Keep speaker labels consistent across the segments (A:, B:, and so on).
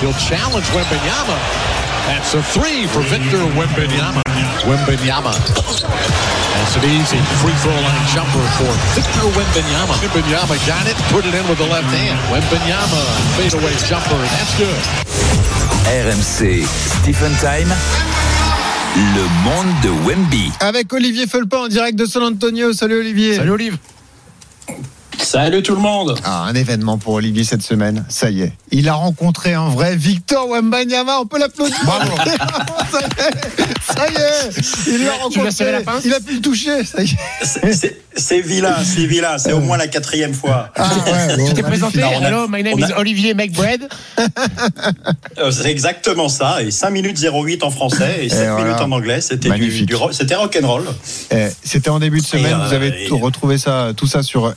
A: He'll challenge Wembenyama. That's a three for Victor Wembenyama. Wembenyama. That's an easy free throw line jumper for Victor Wembenyama. Wembenyama got it, put it in with the left hand. Wembenyama, fadeaway jumper, that's good.
B: RMC, Stephen Time, le monde de Wemby.
C: Avec Olivier Felpin en direct de San Antonio. Salut Olivier.
D: Salut Olive.
E: Salut tout le monde.
C: Ah, un événement pour Olivier cette semaine. Ça y est. Il a rencontré un vrai Victor Wembanyama. On peut l'applaudir.
D: Bravo.
C: ça y est. Ça y est. Il l'a rencontré.
D: la pince
C: Il a pu le toucher. Ça y est.
E: C'est- vilain, c'est vilain. C'est au moins la quatrième fois.
C: Ah, ouais, bon,
D: Tu t'es présenté. Hello, my name
E: a-
D: is Olivier Makebread.
E: Euh, C'est exactement ça. Et 5 minutes 08 en français et 7
C: voilà.
E: minutes en anglais. C'était du,
C: Magnifique.
E: du ro- c'était rock'n'roll.
C: Eh, C'était en début de semaine.
E: Et, euh,
C: Vous avez
E: et-
C: tout- retrouvé ça, tout ça sur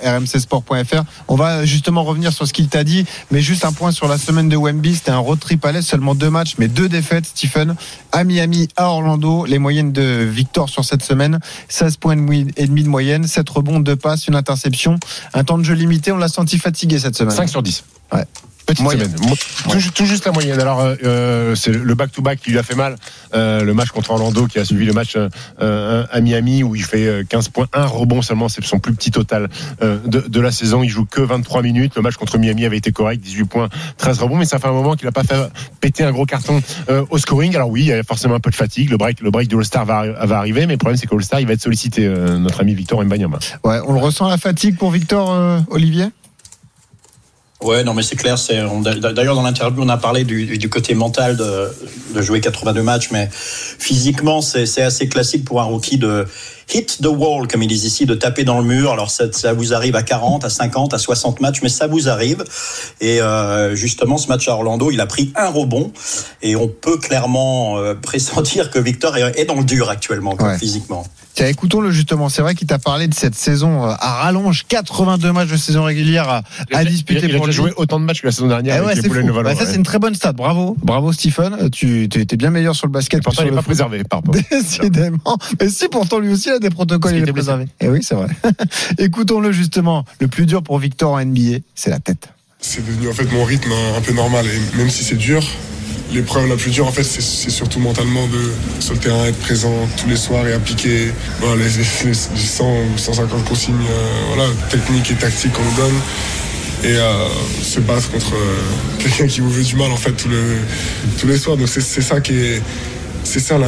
C: On va justement revenir sur ce qu'il t'a dit, mais juste un point sur la semaine de Wemby. C'était un road trip à l'Est, seulement deux matchs, mais deux défaites. Stephen, à Miami, à Orlando. Les moyennes de Victor sur cette semaine 16 points et demi de moyenne, 7 rebonds, 2 passes, une interception. Un temps de jeu limité. On l'a senti fatigué cette semaine.
D: 5 sur 10.
C: Ouais.
D: Petite
C: Moyenne.
D: semaine. Mo- Tout, ju- tout juste la moyenne. Alors, euh, euh, c'est le back-to-back qui lui a fait mal. Euh, le match contre Orlando qui a suivi le match euh, euh, à Miami où il fait euh, 15 points, 1 rebond seulement. C'est son plus petit total euh, de, de la saison. Il joue que 23 minutes. Le match contre Miami avait été correct, 18 points, 13 rebonds. Mais ça fait un moment qu'il n'a pas fait péter un gros carton euh, au scoring. Alors oui, il y a forcément un peu de fatigue. Le break, le break de All-Star va, va arriver. Mais le problème, c'est que All-Star, il va être sollicité, euh, notre ami Victor Mbanyama.
C: Ouais, on le ressent la fatigue pour Victor, euh, Olivier?
E: Ouais, non, mais c'est clair. C'est d'ailleurs dans l'interview, on a parlé du, côté mental de, de jouer 82 matchs, mais physiquement, c'est assez classique pour un rookie de hit the wall, comme ils disent ici, de taper dans le mur. Alors ça, ça vous arrive à 40, à 50, à 60 matchs, mais ça vous arrive. Et euh, justement, ce match à Orlando, il a pris un rebond, et on peut clairement euh, pressentir que Victor est, est dans le dur actuellement,
C: Ouais.
E: physiquement.
C: Tiens, écoutons-le justement. C'est vrai qu'il t'a parlé de cette saison euh, à rallonge, 82 matchs de saison régulière à, à disputer
D: il a,
C: pour
D: joué autant de matchs que la saison dernière
C: Eh
D: avec les
C: Bah, ça,
D: ouais.
C: c'est une très bonne stat. Bravo, bravo, Stephen. Tu étais bien meilleur sur le basket.
D: Et
C: que
D: pourtant, il n'est pas
C: foot.
D: préservé par rapport.
C: Décidément. Mais si, pourtant, lui aussi, des protocoles,
D: blessé.
C: préservé. Et oui, c'est vrai. Écoutons-le justement. Le plus dur pour Victor en NBA, c'est la tête.
F: c'est devenu en fait mon rythme un, un peu normal et même si c'est dur l'épreuve la plus dure en fait c'est surtout mentalement de sur le terrain être présent tous les soirs et appliquer voilà, les, les- les 100 ou 150 consignes euh, voilà, techniques et tactiques qu'on nous donne et euh, se battre contre euh, quelqu'un qui vous veut du mal en fait tout le, tous les soirs donc c'est c'est ça qui est c'est ça là,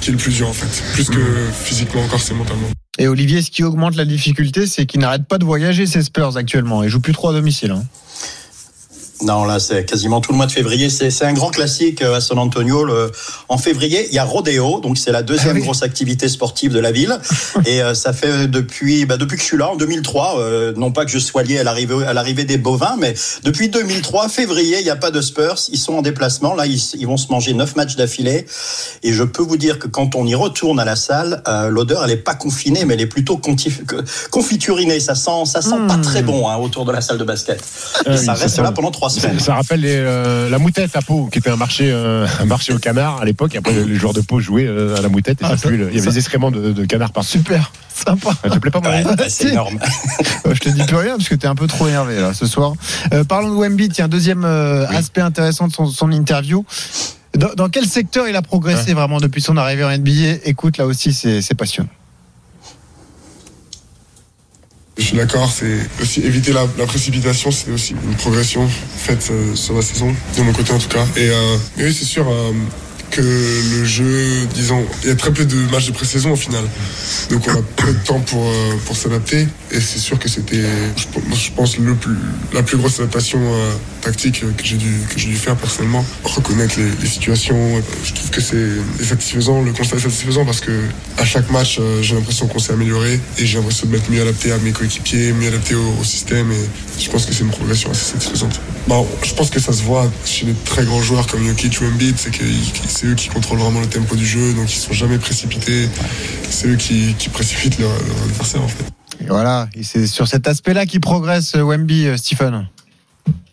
F: qui est le plus dur en fait plus que physiquement encore c'est mentalement
C: Et Olivier, ce qui augmente la difficulté, c'est qu'il n'arrête pas de voyager, ces Spurs actuellement. Il joue plus trop à domicile. hein.
E: Non, là, c'est quasiment tout le mois de février. C'est un grand classique euh, à San Antonio. Le- en février, il y a Rodeo, donc c'est la deuxième
C: Ah oui.
E: grosse activité sportive de la ville. Et euh, ça fait depuis, bah, depuis que je suis là, en 2003, euh, non pas que je sois lié à l'arrivée à l'arrivée des bovins, mais depuis 2003, février, il n'y a pas de Spurs. Ils sont en déplacement. Là, ils, ils vont se manger neuf matchs d'affilée. Et je peux vous dire que quand on y retourne à la salle, euh, l'odeur, elle est pas confinée, mais elle est plutôt confiturinée. Ça sent, ça sent pas très bon hein, autour de la salle de basket.
D: Ah oui,
E: ça reste
D: ça.
E: là pendant trois
D: Ça rappelle les, euh, la moutette à Pau, qui était un marché, euh, un marché au canard à l'époque. Et après, les joueurs de Pau jouaient euh, à la moutette. Et
C: Ah,
D: ça pue il y avait des excréments de, de canard partout.
C: Super, sympa.
D: Ça te plaît pas,
E: Ouais, bah, c'est énorme.
C: Euh, Je te dis plus rien parce que t'es un peu trop énervé là ce soir. Euh, parlons de Wemby, tiens, deuxième euh, aspect intéressant de son, son interview. Dans, dans quel secteur il a progressé vraiment depuis son arrivée en NBA Écoute, là aussi, c'est c'est passionnant.
F: Je suis d'accord, c'est aussi éviter la, la précipitation, c'est aussi une progression faite euh, sur la saison, de mon côté en tout cas. Et, euh, oui, c'est sûr euh, que le jeu, disons, il y a très peu de matchs de pré-saison au final. Donc on a peu de temps pour, euh, pour s'adapter. Et c'est sûr que c'était, je, pense, le plus, la plus grosse adaptation euh, tactique que j'ai dû, que dû faire personnellement. Reconnaître les, situations, je trouve que c'est est satisfaisant, le constat est satisfaisant parce que à chaque match, euh, j'ai l'impression qu'on s'est amélioré et j'ai l'impression de m'être mieux adapté à mes coéquipiers, mieux adapté au, système et je pense que c'est une progression assez satisfaisante. Bon, je pense que ça se voit chez les très grands joueurs comme Jokic ou Embiid, c'est c'est eux qui contrôlent vraiment le tempo du jeu, donc ils sont jamais précipités. C'est eux qui, précipitent leur, leur adversaire en fait.
C: Et voilà, c'est sur cet aspect-là qu'il progresse euh, Wemby, euh, Stephen.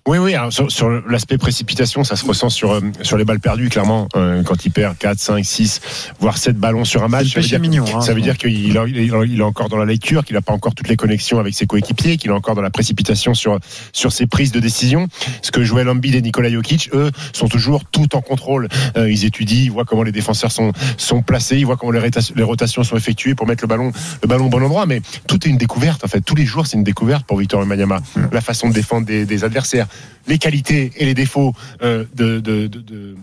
D: Oui, oui, alors sur, sur l'aspect précipitation, ça se ressent sur, euh, sur les balles perdues, clairement. Euh, quand il perd 4, 5, 6, voire 7 ballons sur un match, ça veut dire,
C: mignon, hein.
D: ça veut dire qu'il est, encore dans la lecture, qu'il n'a pas encore toutes les connexions avec ses coéquipiers, qu'il est encore dans la précipitation sur, sur ses prises de décision. Ce que Joel Embiid et Nikola Jokic, eux, sont toujours tout en contrôle. Euh, ils étudient, ils voient comment les défenseurs sont, sont placés, ils voient comment les, réta- les rotations sont effectuées pour mettre le ballon, le ballon au bon endroit. Mais tout est une découverte, en fait. Tous les jours, c'est une découverte pour Victor Wembanyama. La façon de défendre des, des adversaires, les qualités et les défauts euh, de, de, de- de-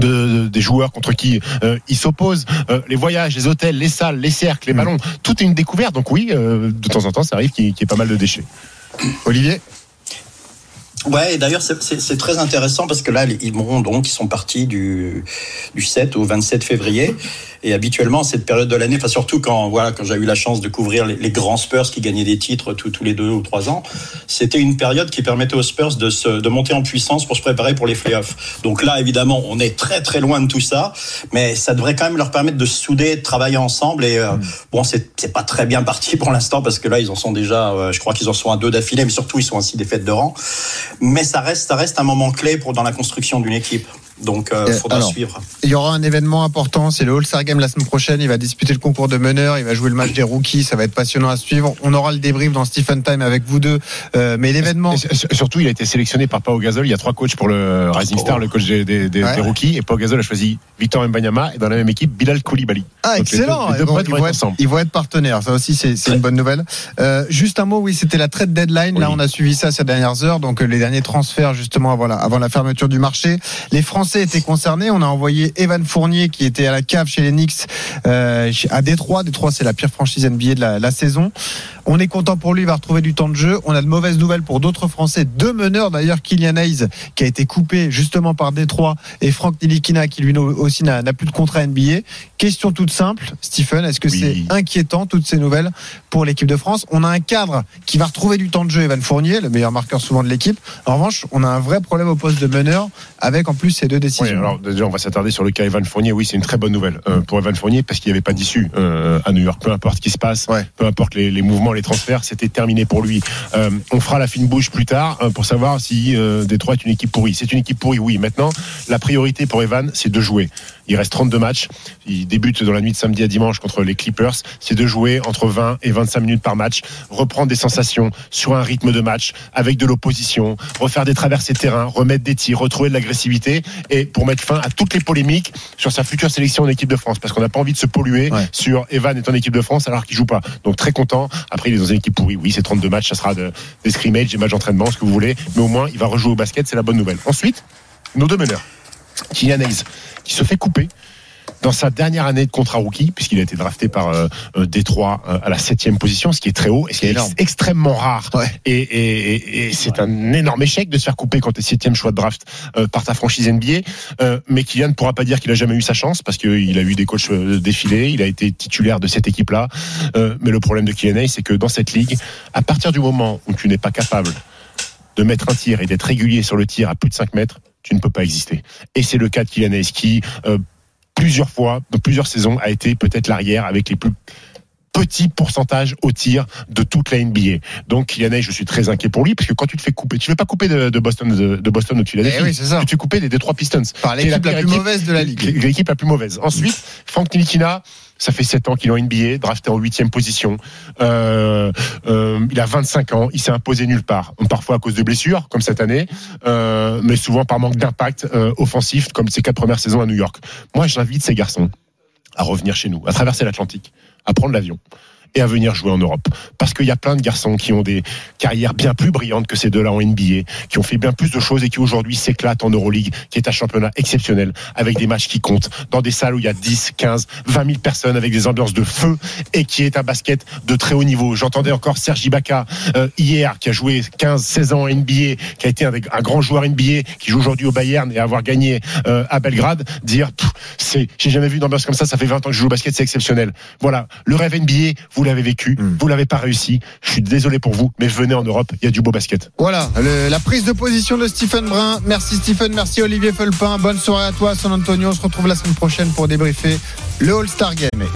D: de- de- des joueurs contre qui euh, ils s'opposent, euh, les voyages, les hôtels, les salles, les cercles, les ballons, tout est une découverte. Donc oui, euh, de temps en temps, ça arrive qu'il y ait- qu'il y ait pas mal de déchets.
C: Olivier?
E: Ouais, et d'ailleurs, c'est- très intéressant parce que là, ils vont donc, ils sont partis du, du 7 au 27 février. Et habituellement, cette période de l'année, enfin, surtout quand, voilà, quand j'ai eu la chance de couvrir les, les grands Spurs qui gagnaient des titres tous tous les deux ou trois ans, c'était une période qui permettait aux Spurs de, se, de monter en puissance pour se préparer pour les playoffs. Donc là, évidemment, on est très très loin de tout ça, mais ça devrait quand même leur permettre de se souder, de travailler ensemble. Et euh, bon, c'est c'est pas très bien parti pour l'instant parce que là, ils en sont déjà, euh, je crois qu'ils en sont à deux d'affilée, mais surtout, ils sont ainsi des fêtes de rang. Mais ça reste, ça reste un moment clé pour dans la construction d'une équipe. Donc, il
C: Euh,
E: faudra
C: alors,
E: suivre.
C: Il y aura un événement important, c'est le All-Star Game la semaine prochaine. Il va disputer le concours de meneur, il va jouer le match des rookies, ça va être passionnant à suivre. On aura le débrief dans Stephen Time avec vous deux. Euh, mais l'événement,
D: surtout, il a été sélectionné par Pau Gasol. Il y a trois coachs pour le Rising Star, le coach des, des, des-
C: Ouais.
D: des rookies. Et Pau Gasol a choisi Victor Mbanyama et dans la même équipe, Bilal Koulibaly.
C: Ah,
D: Donc, les deux-
C: excellent.
D: les deux
C: Ils vont- ils,
D: être
C: être,
D: ensemble.
C: ils vont être partenaires. Ça aussi, c'est une bonne nouvelle. Euh, juste un mot, oui, c'était la trade deadline. Là, on a suivi ça ces dernières heures. Donc, euh, les derniers transferts, justement, avant la, avant la fermeture du marché. Les Français On a envoyé Evan Fournier, qui était à la cave chez les Knicks, euh, à Détroit. Détroit, c'est la pire franchise NBA de la saison. On est content pour lui, il va retrouver du temps de jeu. On a de mauvaises nouvelles pour d'autres Français. Deux meneurs, d'ailleurs, Kylian Hayes, qui a été coupé justement par Détroit, et Franck Nilikina, qui lui aussi n'a plus de contrat NBA. Question toute simple, Stephen, est-ce que
D: Oui.
C: c'est inquiétant, toutes ces nouvelles, pour l'équipe de France? On a un cadre qui va retrouver du temps de jeu, Evan Fournier, le meilleur marqueur souvent de l'équipe. En revanche, on a un vrai problème au poste de meneur, avec en plus ces deux décisions.
D: Oui, alors déjà, on va s'attarder sur le cas Evan Fournier. Oui, c'est une très bonne nouvelle euh, pour Evan Fournier parce qu'il n'y avait pas d'issue euh, à New York. Peu importe ce qui se passe,
C: Ouais.
D: peu importe les, les mouvements, les transferts, c'était terminé pour lui. Euh, on fera la fine bouche plus tard euh, pour savoir si euh, Détroit est une équipe pourrie. C'est une équipe pourrie, oui. Maintenant, la priorité pour Evan, c'est de jouer. Il reste 32 matchs. Il débute dans la nuit de samedi à dimanche contre les Clippers. C'est de jouer entre 20 et 25 minutes par match, reprendre des sensations sur un rythme de match avec de l'opposition, refaire des traversées de terrain, remettre des tirs, retrouver de l'agressivité et pour mettre fin à toutes les polémiques sur sa future sélection en équipe de France parce qu'on n'a pas envie de se polluer
C: Ouais.
D: sur Evan est en équipe de France alors qu'il joue pas. Donc très content. Après il est dans une équipe pourrie. Oui, c'est 32 matchs, ça sera de, des scrimmages, des matchs d'entraînement, ce que vous voulez, mais au moins il va rejouer au basket, c'est la bonne nouvelle. Ensuite, nos deux meneurs. Kylian Hayes, qui se fait couper dans sa dernière année de contrat rookie, puisqu'il a été drafté par euh, euh, Détroit euh, à la septième position, ce qui est très haut et ce qui est extrêmement rare.
C: Ouais.
D: Et, et- et- et c'est un énorme échec de se faire couper quand tu es septième choix de draft euh, par ta franchise NBA. Mais Kylian ne pourra pas dire qu'il a jamais eu sa chance parce qu'il a eu des coachs défilés, il a été titulaire de cette équipe-là. Mais le problème de Kylian Hayes, c'est que dans cette ligue, à partir du moment où tu n'es pas capable de mettre un tir et d'être régulier sur le tir à plus de 5 mètres, tu ne peux pas exister. Et c'est le cas de Kylian Hayes qui, euh, plusieurs fois, dans plusieurs saisons, a été peut-être l'arrière avec les plus petits pourcentages au tir de toute la NBA. Donc Hayes, je suis très inquiet pour lui parce que quand tu te fais couper, tu ne fais pas couper de, de Boston de, de Boston au Philadelphie,
C: Eh oui, c'est ça.
D: tu te fais couper des Detroit Pistons.
C: Par l'équipe la, plus
D: équipe-
C: mauvaise de la ligue.
D: L'équipe la plus mauvaise. Ensuite, Frank Nilikina, ça fait 7 ans qu'il est en NBA, drafté en 8 position. Euh, euh, il a 25 ans, il s'est imposé nulle part. Parfois à cause de blessures, comme cette année, euh, mais souvent par manque d'impact offensif, comme ses quatre premières saisons à New York. Moi, j'invite ces garçons à revenir chez nous, à traverser l'Atlantique, à prendre l'avion et à venir jouer en Europe. Parce qu'il y a plein de garçons qui ont des carrières bien plus brillantes que ces deux-là en NBA, qui ont fait bien plus de choses et qui aujourd'hui s'éclatent en Euroleague, qui est un championnat exceptionnel, avec des matchs qui comptent, dans des salles où il y a 10, 15, 20 000 personnes, avec des ambiances de feu, et qui est un basket de très haut niveau. J'entendais encore Serge Ibaka euh, hier, qui a joué 15, 16 ans en NBA, qui a été un, grand joueur NBA, qui joue aujourd'hui au Bayern et avoir gagné euh, à Belgrade, dire, c'est, j'ai jamais vu une ambiance comme ça, ça fait 20 ans que je joue au basket, c'est exceptionnel. Voilà, le rêve NBA, vous l'avez vécu,
C: Mm.
D: vous l'avez pas réussi. Je suis désolé pour vous, mais venez en Europe, il y a du beau basket.
C: Voilà, le- la prise de position de Stephen Brun. Merci Stephen, merci Olivier Felpin. Bonne soirée à toi, San Antonio. On se retrouve la semaine prochaine pour débriefer le All-Star Game.